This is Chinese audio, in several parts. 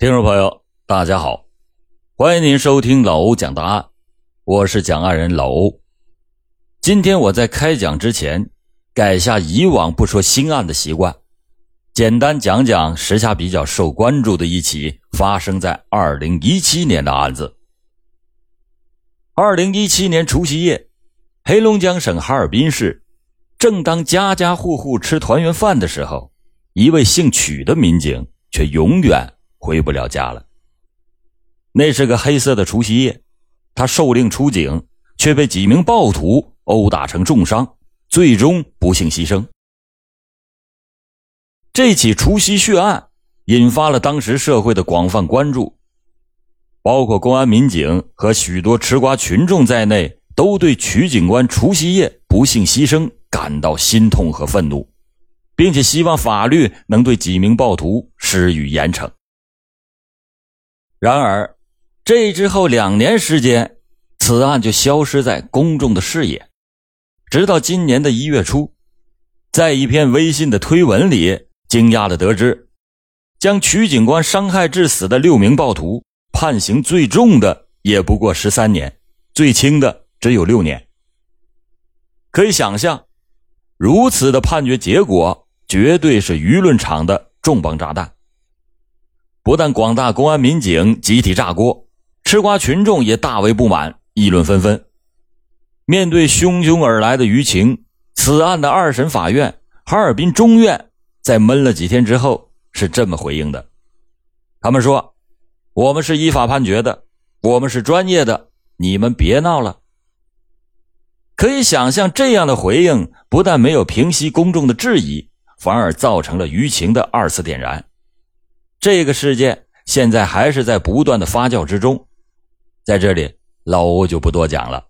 听众朋友，大家好，欢迎您收听老欧讲大案，我是讲案人老欧。今天我在开讲之前，改下以往不说新案的习惯，简单讲讲时下比较受关注的一起发生在二零一七年的案子。二零一七年除夕夜，黑龙江省哈尔滨市，正当家家户户吃团圆饭的时候，一位姓曲的民警却永远。回不了家了。那是个黑色的除夕夜，他受令出警，却被几名暴徒殴打成重伤，最终不幸牺牲。这起除夕血案引发了当时社会的广泛关注，包括公安民警和许多吃瓜群众在内，都对曲警官除夕夜不幸牺牲感到心痛和愤怒，并且希望法律能对几名暴徒施予严惩。然而，这之后两年时间，此案就消失在公众的视野。直到今年的一月初，在一篇微信的推文里，惊讶的得知，将曲警官伤害致死的六名暴徒判刑最重的也不过十三年，最轻的只有六年。可以想象，如此的判决结果，绝对是舆论场的重磅炸弹。不但广大公安民警集体炸锅，吃瓜群众也大为不满，议论纷纷。面对汹汹而来的舆情，此案的二审法院哈尔滨中院在闷了几天之后是这么回应的：“他们说，我们是依法判决的，我们是专业的，你们别闹了。”可以想象，这样的回应不但没有平息公众的质疑，反而造成了舆情的二次点燃。这个事件现在还是在不断的发酵之中，在这里老欧就不多讲了。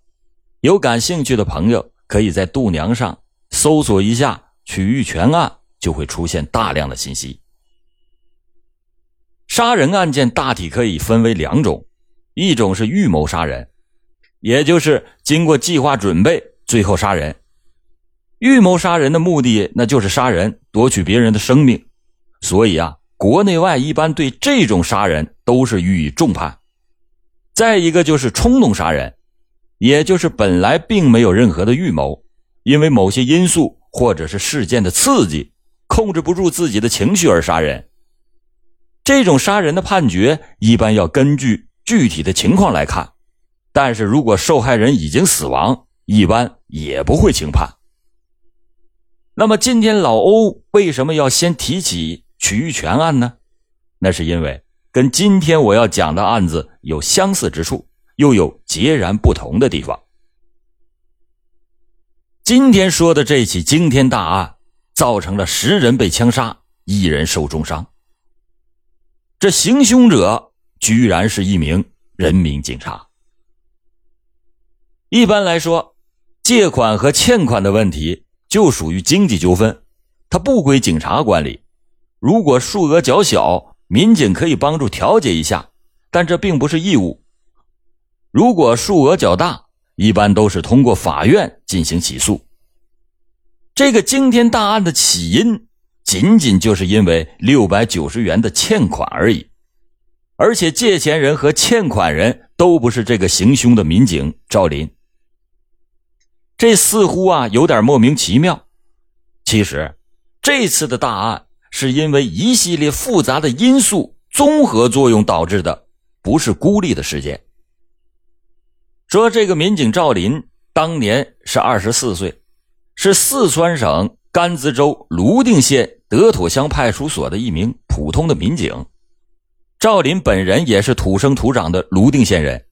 有感兴趣的朋友可以在度娘上搜索一下“曲玉泉案”，就会出现大量的信息。杀人案件大体可以分为两种，一种是预谋杀人，也就是经过计划准备最后杀人。预谋杀人的目的那就是杀人，夺取别人的生命，所以啊。国内外一般对这种杀人都是予以重判。再一个就是冲动杀人，也就是本来并没有任何的预谋，因为某些因素或者是事件的刺激，控制不住自己的情绪而杀人。这种杀人的判决一般要根据具体的情况来看，但是如果受害人已经死亡，一般也不会轻判。那么今天老欧为什么要先提起？曲玉泉案呢？那是因为跟今天我要讲的案子有相似之处，又有截然不同的地方。今天说的这起惊天大案，造成了十人被枪杀，一人受重伤。这行凶者居然是一名人民警察。一般来说，借款和欠款的问题就属于经济纠纷，它不归警察管理。如果数额较小，民警可以帮助调解一下，但这并不是义务。如果数额较大，一般都是通过法院进行起诉。这个惊天大案的起因，仅仅就是因为六百九十元的欠款而已，而且借钱人和欠款人都不是这个行凶的民警赵林。这似乎啊有点莫名其妙。其实，这次的大案。是因为一系列复杂的因素综合作用导致的，不是孤立的事件。说这个民警赵林当年是二十四岁，是四川省甘孜州泸定县德妥乡派出所的一名普通的民警。赵林本人也是土生土长的泸定县人，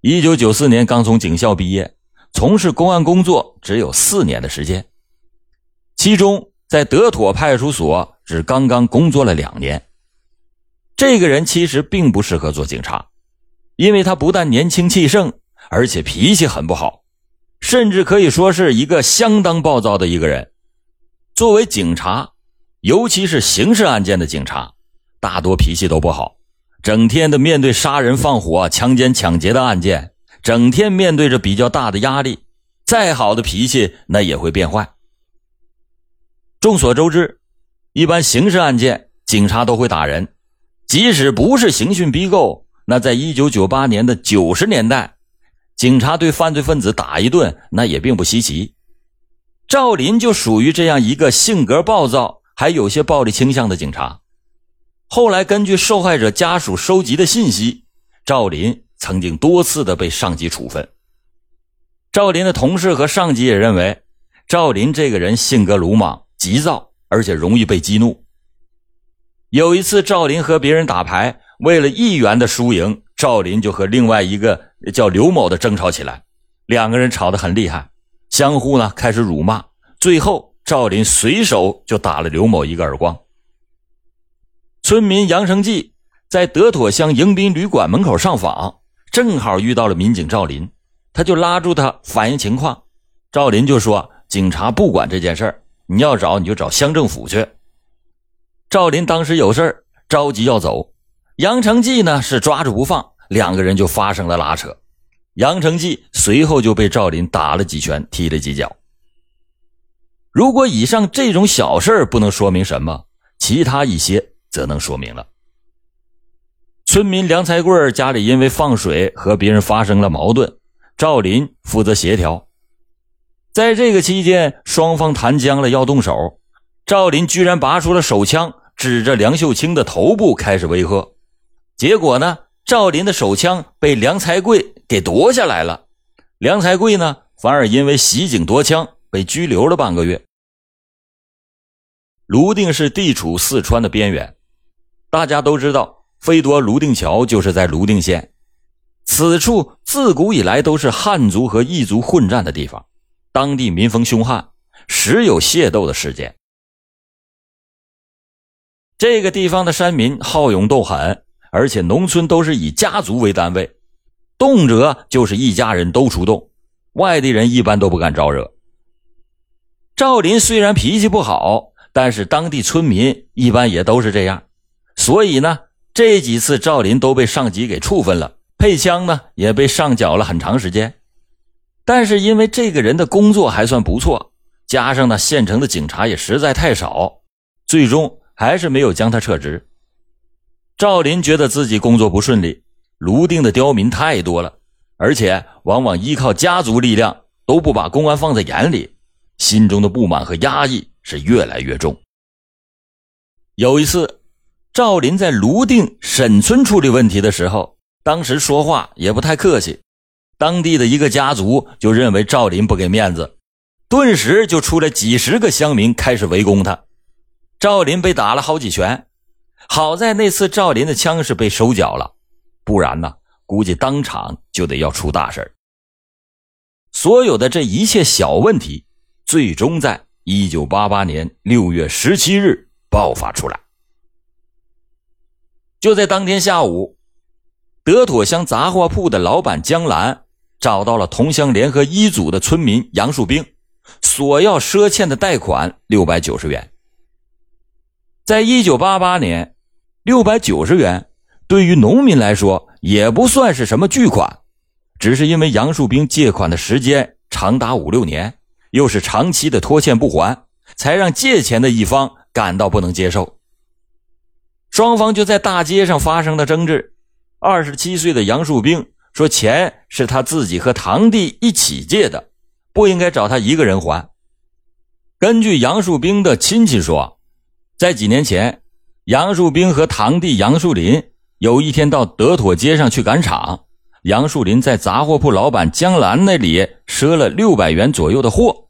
一九九四年刚从警校毕业，从事公安工作只有四年的时间，其中。在德妥派出所只刚刚工作了两年，这个人其实并不适合做警察，因为他不但年轻气盛，而且脾气很不好，甚至可以说是一个相当暴躁的一个人。作为警察，尤其是刑事案件的警察，大多脾气都不好，整天的面对杀人放火、强奸抢劫的案件，整天面对着比较大的压力，再好的脾气那也会变坏。众所周知，一般刑事案件警察都会打人，即使不是刑讯逼供，那在一九九八年的九十年代，警察对犯罪分子打一顿，那也并不稀奇。赵林就属于这样一个性格暴躁、还有些暴力倾向的警察。后来根据受害者家属收集的信息，赵林曾经多次的被上级处分。赵林的同事和上级也认为，赵林这个人性格鲁莽、急躁，而且容易被激怒。有一次，赵林和别人打牌，为了一元的输赢，赵林就和另外一个叫刘某的争吵起来，两个人吵得很厉害。相互呢开始辱骂，最后赵林随手就打了刘某一个耳光。村民杨成记在德妥乡迎宾旅馆门口上访，正好遇到了民警赵林，他就拉住他反映情况。赵林就说：“警察不管这件事儿，你要找你就找乡政府去。”赵林当时有事儿，着急要走，杨成记呢是抓住不放，两个人就发生了拉扯。杨成记随后就被赵林打了几拳，踢了几脚。如果以上这种小事不能说明什么，其他一些则能说明了。村民梁才贵家里因为放水和别人发生了矛盾，赵林负责协调。在这个期间，双方谈僵了要动手，赵林居然拔出了手枪，指着梁秀清的头部开始威吓。结果呢？赵林的手枪被梁才贵给夺下来了，梁才贵呢，反而因为袭警夺枪被拘留了半个月。泸定是地处四川的边缘，大家都知道，飞夺泸定桥就是在泸定县。此处自古以来都是汉族和异族混战的地方，当地民风凶悍，时有械斗的事件。这个地方的山民好勇斗狠。而且农村都是以家族为单位，动辄就是一家人都出动，外地人一般都不敢招惹。赵林虽然脾气不好，但是当地村民一般也都是这样，所以呢，这几次赵林都被上级给处分了，配枪呢也被上缴了很长时间。但是因为这个人的工作还算不错，加上呢县城的警察也实在太少，最终还是没有将他撤职。赵林觉得自己工作不顺利，泸定的刁民太多了，而且往往依靠家族力量，都不把公安放在眼里，心中的不满和压抑是越来越重。有一次，赵林在泸定沈村处理问题的时候，当时说话也不太客气，当地的一个家族就认为赵林不给面子，顿时就出来几十个乡民开始围攻他，赵林被打了好几拳。好在那次赵林的枪是被收缴了，不然呢，估计当场就得要出大事所有的这一切小问题，最终在一九八八年六月十七日爆发出来。就在当天下午，德妥乡杂货铺的老板江兰找到了同乡联合一组的村民杨树兵，索要赊欠的贷款六百九十元。在一九八八年。六百九十元，对于农民来说也不算是什么巨款，只是因为杨树兵借款的时间长达五六年，又是长期的拖欠不还，才让借钱的一方感到不能接受。双方就在大街上发生了争执。二十七岁的杨树兵说：“钱是他自己和堂弟一起借的，不应该找他一个人还。”根据杨树兵的亲戚说，在几年前。杨树兵和堂弟杨树林有一天到德妥街上去赶场，杨树林在杂货铺老板江兰那里赊了六百元左右的货，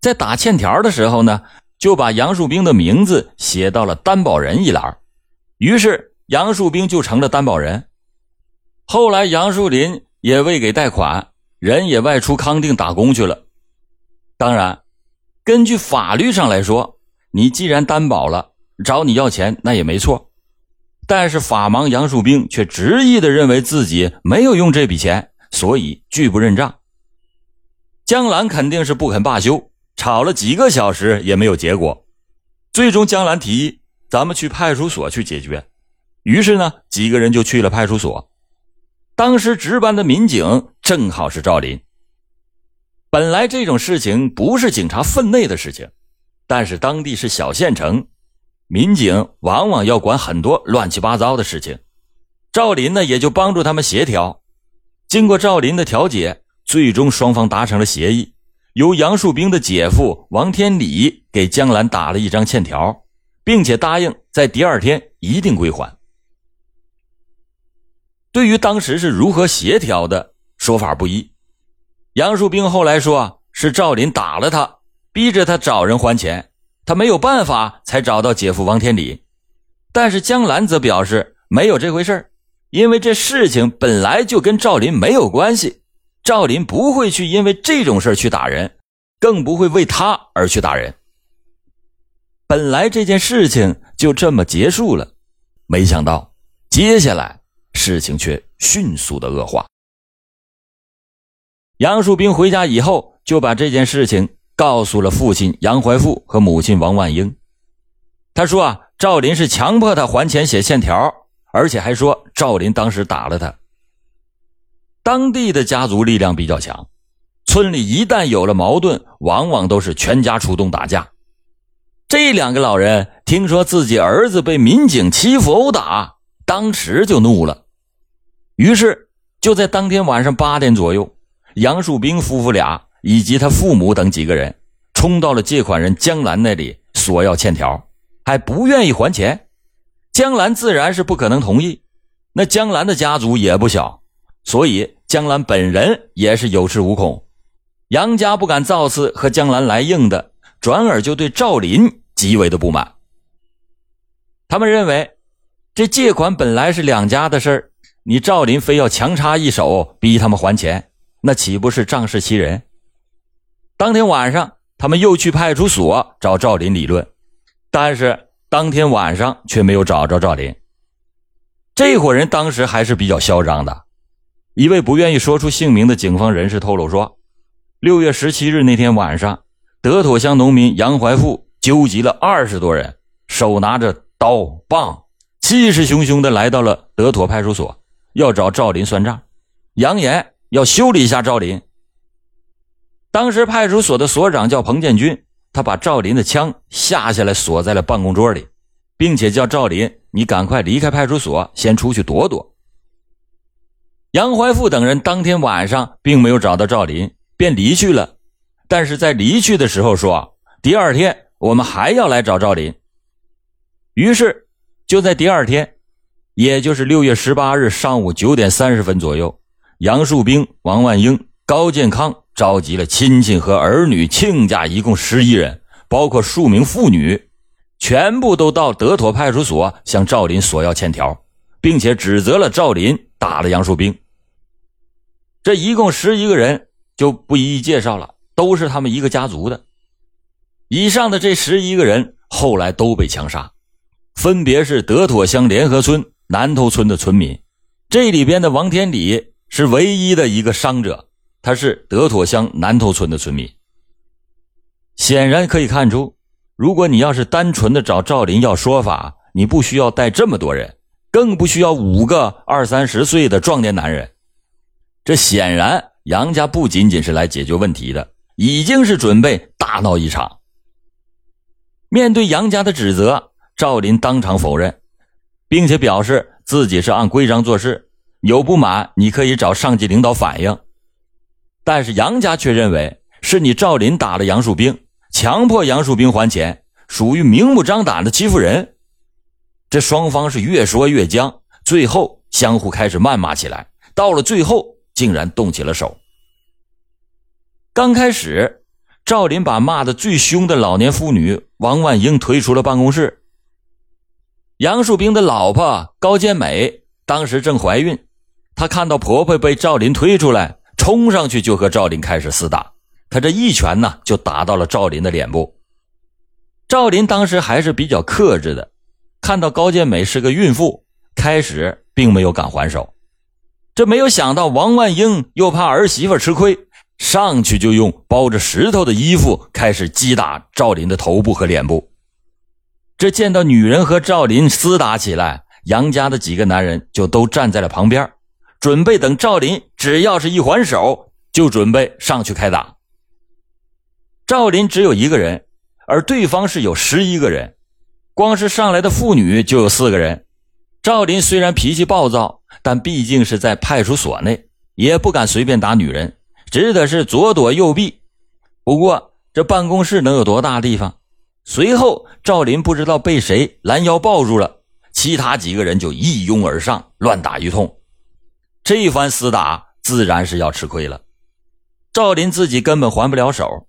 在打欠条的时候呢，就把杨树兵的名字写到了担保人一栏，于是杨树兵就成了担保人。后来杨树林也未给贷款，人也外出康定打工去了。当然，根据法律上来说，你既然担保了。找你要钱那也没错，但是法盲杨树兵却执意的认为自己没有用这笔钱，所以拒不认账。江兰肯定是不肯罢休，吵了几个小时也没有结果。最终，江兰提议咱们去派出所去解决。于是呢，几个人就去了派出所。当时值班的民警正好是赵林。本来这种事情不是警察分内的事情，但是当地是小县城。民警往往要管很多乱七八糟的事情，赵林呢也就帮助他们协调。经过赵林的调解，最终双方达成了协议，由杨树兵的姐夫王天礼给江兰打了一张欠条，并且答应在第二天一定归还。对于当时是如何协调的，说法不一。杨树兵后来说是赵林打了他，逼着他找人还钱，他没有办法才找到姐夫王天礼。但是江兰则表示没有这回事因为这事情本来就跟赵林没有关系，赵林不会去因为这种事去打人，更不会为他而去打人。本来这件事情就这么结束了，没想到接下来。事情却迅速的恶化。杨树兵回家以后，就把这件事情告诉了父亲杨怀富和母亲王万英。他说：“啊，赵林是强迫他还钱写欠条，而且还说赵林当时打了他。”当地的家族力量比较强，村里一旦有了矛盾，往往都是全家出动打架。这两个老人听说自己儿子被民警欺负殴打，当时就怒了。于是，就在当天晚上八点左右，杨树兵夫妇俩以及他父母等几个人冲到了借款人江兰那里索要欠条，还不愿意还钱。江兰自然是不可能同意。那江兰的家族也不小，所以江兰本人也是有恃无恐。杨家不敢造次和江兰来硬的，转而就对赵林极为的不满。他们认为，这借款本来是两家的事儿。你赵林非要强插一手逼他们还钱，那岂不是仗势欺人？当天晚上，他们又去派出所找赵林理论，但是当天晚上却没有找着赵林。这伙人当时还是比较嚣张的。一位不愿意说出姓名的警方人士透露说，六月十七日那天晚上，德妥乡农民杨怀富纠集了二十多人，手拿着刀棒，气势汹汹的来到了德妥派出所。要找赵林算账，扬言要修理一下赵林。当时派出所的所长叫彭建军，他把赵林的枪下下来锁在了办公桌里，并且叫赵林：“你赶快离开派出所，先出去躲躲。”杨怀富等人当天晚上并没有找到赵林，便离去了。但是在离去的时候说：“第二天我们还要来找赵林。”于是就在第二天。也就是六月十八日上午九点三十分左右，杨树兵、王万英、高建康召集了亲戚和儿女、亲家，一共十一人，包括数名妇女，全部都到德妥派出所向赵林索要欠条，并且指责了赵林打了杨树兵。这一共十一个人就不一一介绍了，都是他们一个家族的。以上的这十一个人后来都被枪杀，分别是德妥乡联合村。南头村的村民，这里边的王天礼是唯一的一个伤者，他是德妥乡南头村的村民。显然可以看出，如果你要是单纯的找赵林要说法，你不需要带这么多人，更不需要五个二三十岁的壮年男人。这显然杨家不仅仅是来解决问题的，已经是准备大闹一场。面对杨家的指责，赵林当场否认。并且表示自己是按规章做事，有不满你可以找上级领导反映。但是杨家却认为是你赵林打了杨树兵，强迫杨树兵还钱，属于明目张胆的欺负人。这双方是越说越僵，最后相互开始谩骂起来，到了最后竟然动起了手。刚开始，赵林把骂的最凶的老年妇女王万英推出了办公室。杨树兵的老婆高建美当时正怀孕，她看到婆婆被赵林推出来，冲上去就和赵林开始厮打。她这一拳呢，就打到了赵林的脸部。赵林当时还是比较克制的，看到高建美是个孕妇，开始并没有敢还手。这没有想到王万英又怕儿媳妇吃亏，上去就用包着石头的衣服开始击打赵林的头部和脸部。这见到女人和赵林厮打起来，杨家的几个男人就都站在了旁边，准备等赵林只要是一还手，就准备上去开打。赵林只有一个人，而对方是有十一个人，光是上来的妇女就有四个人。赵林虽然脾气暴躁，但毕竟是在派出所内，也不敢随便打女人，只得是左躲右避。不过这办公室能有多大地方？随后赵林不知道被谁拦腰抱住了，其他几个人就一拥而上，乱打一通。这一番厮打，自然是要吃亏了。赵林自己根本还不了手。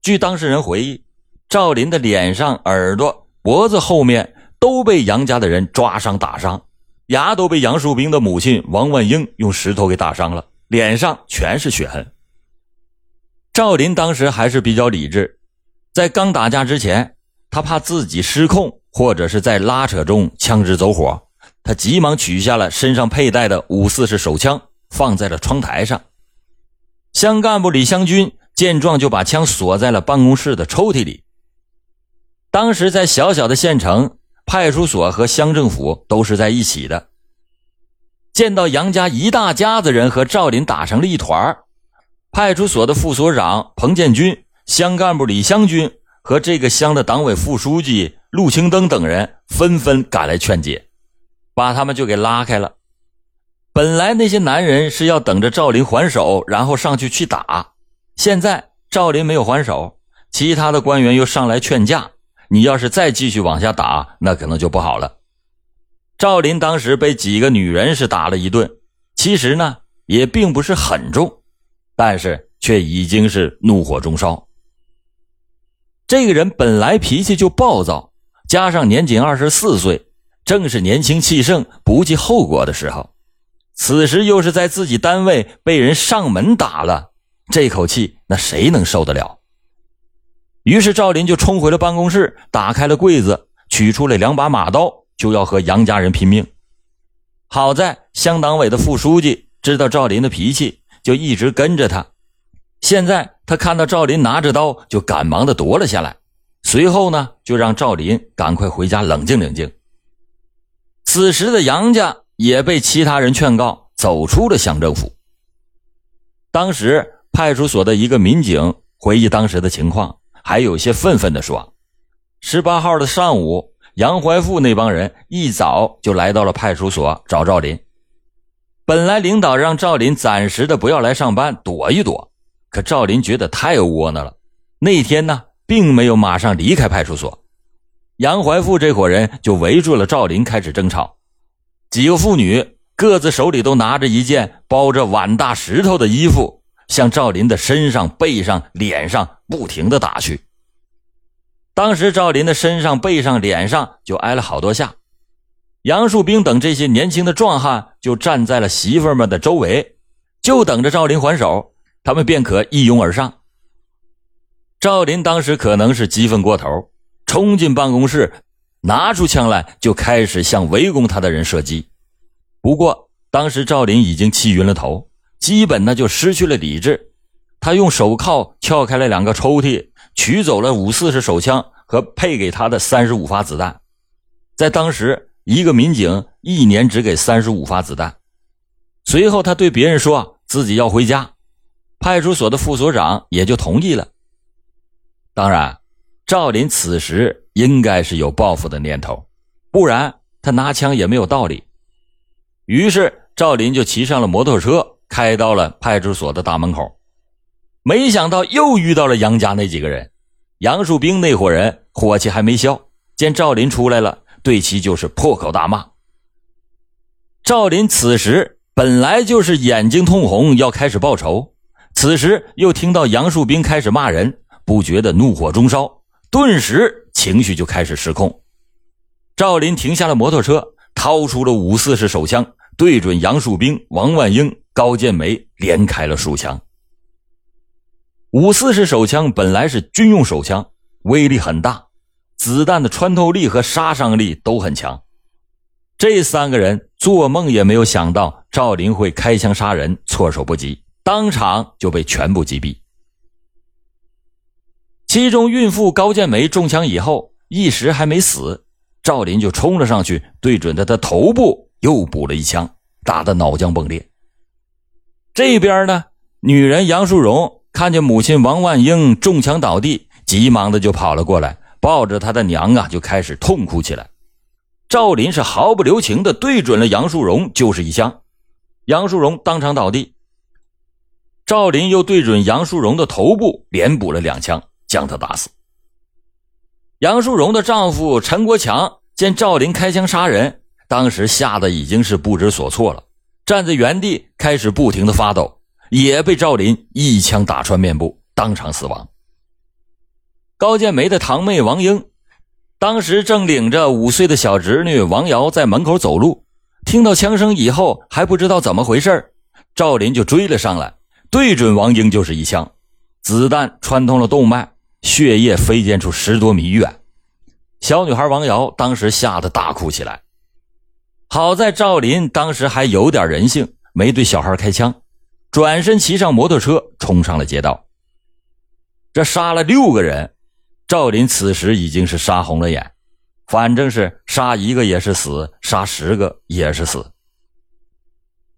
据当事人回忆，赵林的脸上、耳朵、脖子后面。都被杨家的人抓伤打伤，牙都被杨树兵的母亲王万英用石头给打伤了，脸上全是血痕。赵林当时还是比较理智，在刚打架之前，他怕自己失控或者是在拉扯中枪支走火，他急忙取下了身上佩戴的五四式手枪，放在了窗台上。乡干部李湘军见状，就把枪锁在了办公室的抽屉里。当时在小小的县城。派出所和乡政府都是在一起的。见到杨家一大家子人和赵林打成了一团派出所的副所长彭建军、乡干部李湘军和这个乡的党委副书记陆青登等人纷纷赶来劝解，把他们就给拉开了。本来那些男人是要等着赵林还手，然后上去去打。现在赵林没有还手，其他的官员又上来劝架。你要是再继续往下打，那可能就不好了。赵林当时被几个女人是打了一顿，其实呢也并不是很重，但是却已经是怒火中烧。这个人本来脾气就暴躁，加上年仅二十四岁，正是年轻气盛、不计后果的时候。此时又是在自己单位被人上门打了，这口气那谁能受得了？于是赵林就冲回了办公室，打开了柜子，取出了两把马刀，就要和杨家人拼命。好在乡党委的副书记知道赵林的脾气，就一直跟着他。现在他看到赵林拿着刀，就赶忙的夺了下来。随后呢，就让赵林赶快回家冷静冷静。此时的杨家也被其他人劝告，走出了乡政府。当时派出所的一个民警回忆当时的情况。还有些愤愤地说：“十八号的上午，杨怀富那帮人一早就来到了派出所找赵林。本来领导让赵林暂时的不要来上班，躲一躲。可赵林觉得太窝囊了。那天呢，并没有马上离开派出所。杨怀富这伙人就围住了赵林，开始争吵。几个妇女各自手里都拿着一件包着碗大石头的衣服。”向赵林的身上、背上、脸上不停的打去。当时赵林的身上、背上、脸上就挨了好多下。杨树兵等这些年轻的壮汉就站在了媳妇们的周围，就等着赵林还手，他们便可一拥而上。赵林当时可能是激愤过头，冲进办公室，拿出枪来就开始向围攻他的人射击。不过当时赵林已经气晕了头。基本呢就失去了理智，他用手铐撬开了两个抽屉，取走了五四式手枪和配给他的三十五发子弹。在当时，一个民警一年只给三十五发子弹。随后，他对别人说自己要回家，派出所的副所长也就同意了。当然，赵林此时应该是有报复的念头，不然他拿枪也没有道理。于是，赵林就骑上了摩托车。开到了派出所的大门口，没想到又遇到了杨家那几个人。杨树兵那伙人火气还没消，见赵林出来了，对其就是破口大骂。赵林此时本来就是眼睛通红，要开始报仇，此时又听到杨树兵开始骂人，不觉得怒火中烧，顿时情绪就开始失控。赵林停下了摩托车，掏出了五四式手枪，对准杨树兵、王万英。高建梅连开了数枪。五四式手枪本来是军用手枪，威力很大，子弹的穿透力和杀伤力都很强。这三个人做梦也没有想到赵林会开枪杀人，措手不及，当场就被全部击毙。其中孕妇高建梅中枪以后，一时还没死，赵林就冲了上去，对准她的头部又补了一枪，打得脑浆迸裂。这边呢，女人杨淑荣看见母亲王万英中枪倒地，急忙的就跑了过来，抱着他的娘啊，就开始痛哭起来。赵林是毫不留情的对准了杨树荣，就是一枪，杨树荣当场倒地。赵林又对准杨树荣的头部连补了两枪，将他打死。杨树荣的丈夫陈国强见赵林开枪杀人，当时吓得已经是不知所措了，站在原地开始不停的发抖，也被赵林一枪打穿面部，当场死亡。高建梅的堂妹王英，当时正领着五岁的小侄女王瑶在门口走路，听到枪声以后还不知道怎么回事赵林就追了上来，对准王英就是一枪，子弹穿通了动脉。血液飞溅出十多米远，小女孩王瑶当时吓得大哭起来。好在赵林当时还有点人性，没对小孩开枪，转身骑上摩托车冲上了街道。这杀了六个人，赵林此时已经是杀红了眼，反正是杀一个也是死，杀十个也是死。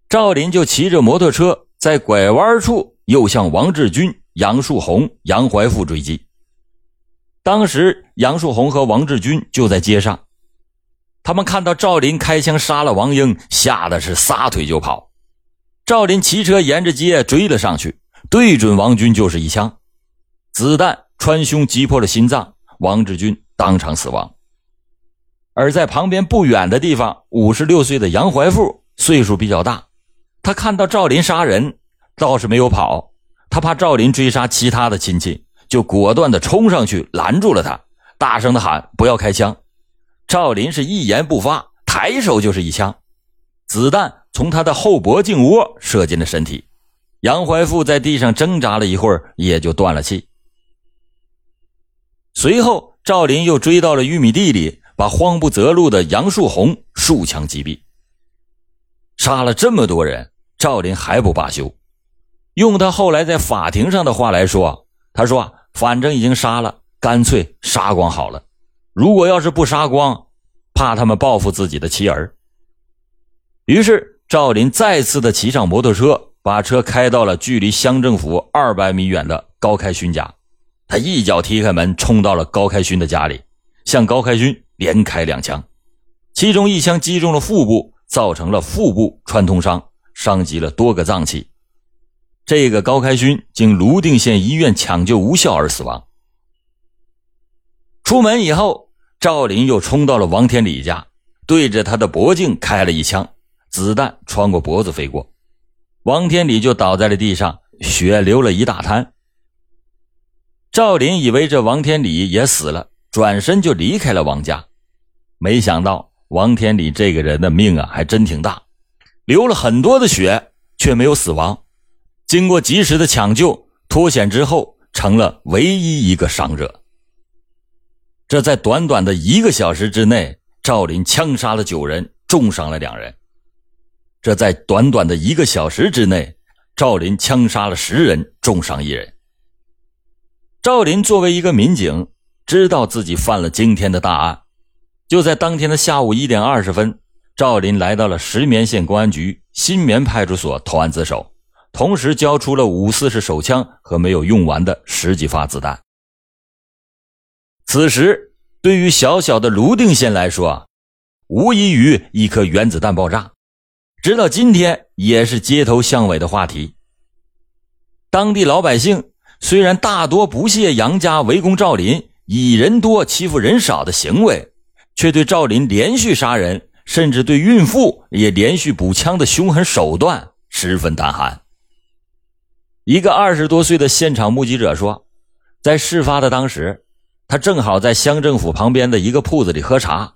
赵林就骑着摩托车在拐弯处又向王志军、杨树红、杨怀富追击。当时杨树红和王志军就在街上，他们看到赵林开枪杀了王英，吓得是撒腿就跑。赵林骑车沿着街追了上去，对准王军就是一枪，子弹穿胸击破了心脏，王志军当场死亡。而在旁边不远的地方，五十六岁的杨怀富岁数比较大，他看到赵林杀人，倒是没有跑，他怕赵林追杀其他的亲戚。就果断的冲上去拦住了他，大声的喊：“不要开枪！”赵林是一言不发，抬手就是一枪，子弹从他的后脖颈窝射进了身体。杨怀富在地上挣扎了一会儿，也就断了气。随后，赵林又追到了玉米地里，把慌不择路的杨树红数枪击毙。杀了这么多人，赵林还不罢休。用他后来在法庭上的话来说，他说。反正已经杀了，干脆杀光好了。如果要是不杀光，怕他们报复自己的妻儿。于是赵林再次的骑上摩托车，把车开到了距离乡政府二百米远的高开勋家。他一脚踢开门，冲到了高开勋的家里，向高开勋连开两枪，其中一枪击中了腹部，造成了腹部穿通伤，伤及了多个脏器。这个高开勋经泸定县医院抢救无效而死亡。出门以后，赵林又冲到了王天礼家，对着他的脖颈开了一枪，子弹穿过脖子飞过，王天礼就倒在了地上，血流了一大滩。赵林以为这王天礼也死了，转身就离开了王家，没想到王天礼这个人的命啊，还真挺大，流了很多的血，却没有死亡。经过及时的抢救脱险之后，成了唯一一个伤者。这在短短的一个小时之内，赵林枪杀了九人，重伤了两人。这在短短的一个小时之内，赵林枪杀了十人，重伤一人。赵林作为一个民警，知道自己犯了惊天的大案。就在当天的下午一点二十分，赵林来到了石棉县公安局新棉派出所投案自首。同时交出了五四式手枪和没有用完的十几发子弹。此时，对于小小的泸定县来说，无异于一颗原子弹爆炸，直到今天也是街头巷尾的话题。当地老百姓虽然大多不屑杨家围攻赵林以人多欺负人少的行为，却对赵林连续杀人，甚至对孕妇也连续补枪的凶狠手段十分胆寒。一个二十多岁的现场目击者说，在事发的当时，他正好在乡政府旁边的一个铺子里喝茶，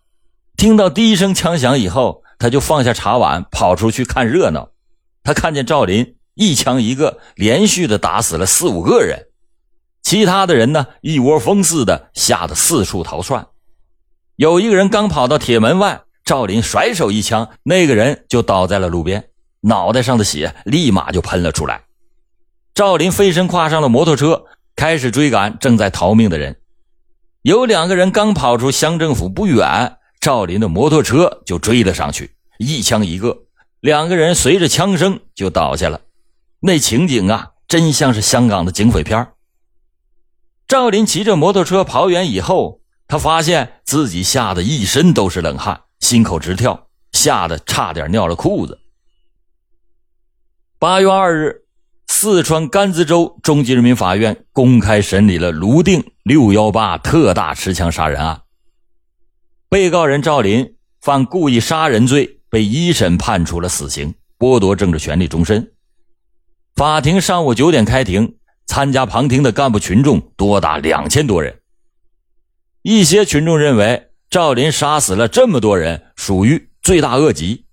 听到第一声枪响以后，他就放下茶碗跑出去看热闹。他看见赵林一枪一个，连续的打死了四五个人，其他的人呢一窝蜂似的吓得四处逃窜。有一个人刚跑到铁门外，赵林甩手一枪，那个人就倒在了路边，脑袋上的血立马就喷了出来。赵林飞身跨上了摩托车，开始追赶正在逃命的人。有两个人刚跑出乡政府不远，赵林的摩托车就追了上去，一枪一个，两个人随着枪声就倒下了。那情景啊，真像是香港的警匪片赵林骑着摩托车跑远以后，他发现自己吓得一身都是冷汗，心口直跳，吓得差点尿了裤子。八月二日，四川甘孜州中级人民法院公开审理了泸定六幺八特大持枪杀人案。被告人赵林犯故意杀人罪，被一审判处了死刑，剥夺政治权利终身。法庭上午九点开庭，参加旁听的干部群众多达两千多人。一些群众认为赵林杀死了这么多人，属于罪大恶极。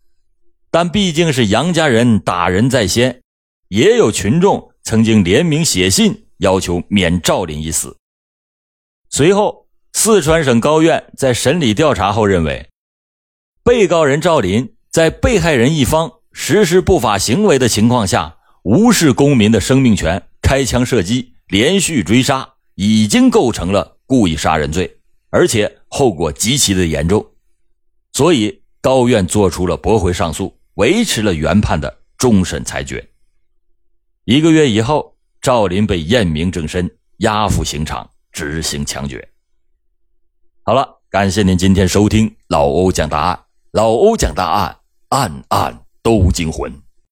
但毕竟是杨家人打人在先，也有群众曾经联名写信要求免赵林一死。随后，四川省高院在审理调查后认为，被告人赵林在被害人一方实施不法行为的情况下，无视公民的生命权，开枪射击，连续追杀，已经构成了故意杀人罪，而且后果极其的严重，所以高院作出了驳回上诉。维持了原判的终审裁决。一个月以后，赵林被验明正身，押赴刑场执行枪决。好了，感谢您今天收听老欧讲大案，老欧讲大案，案案都惊魂。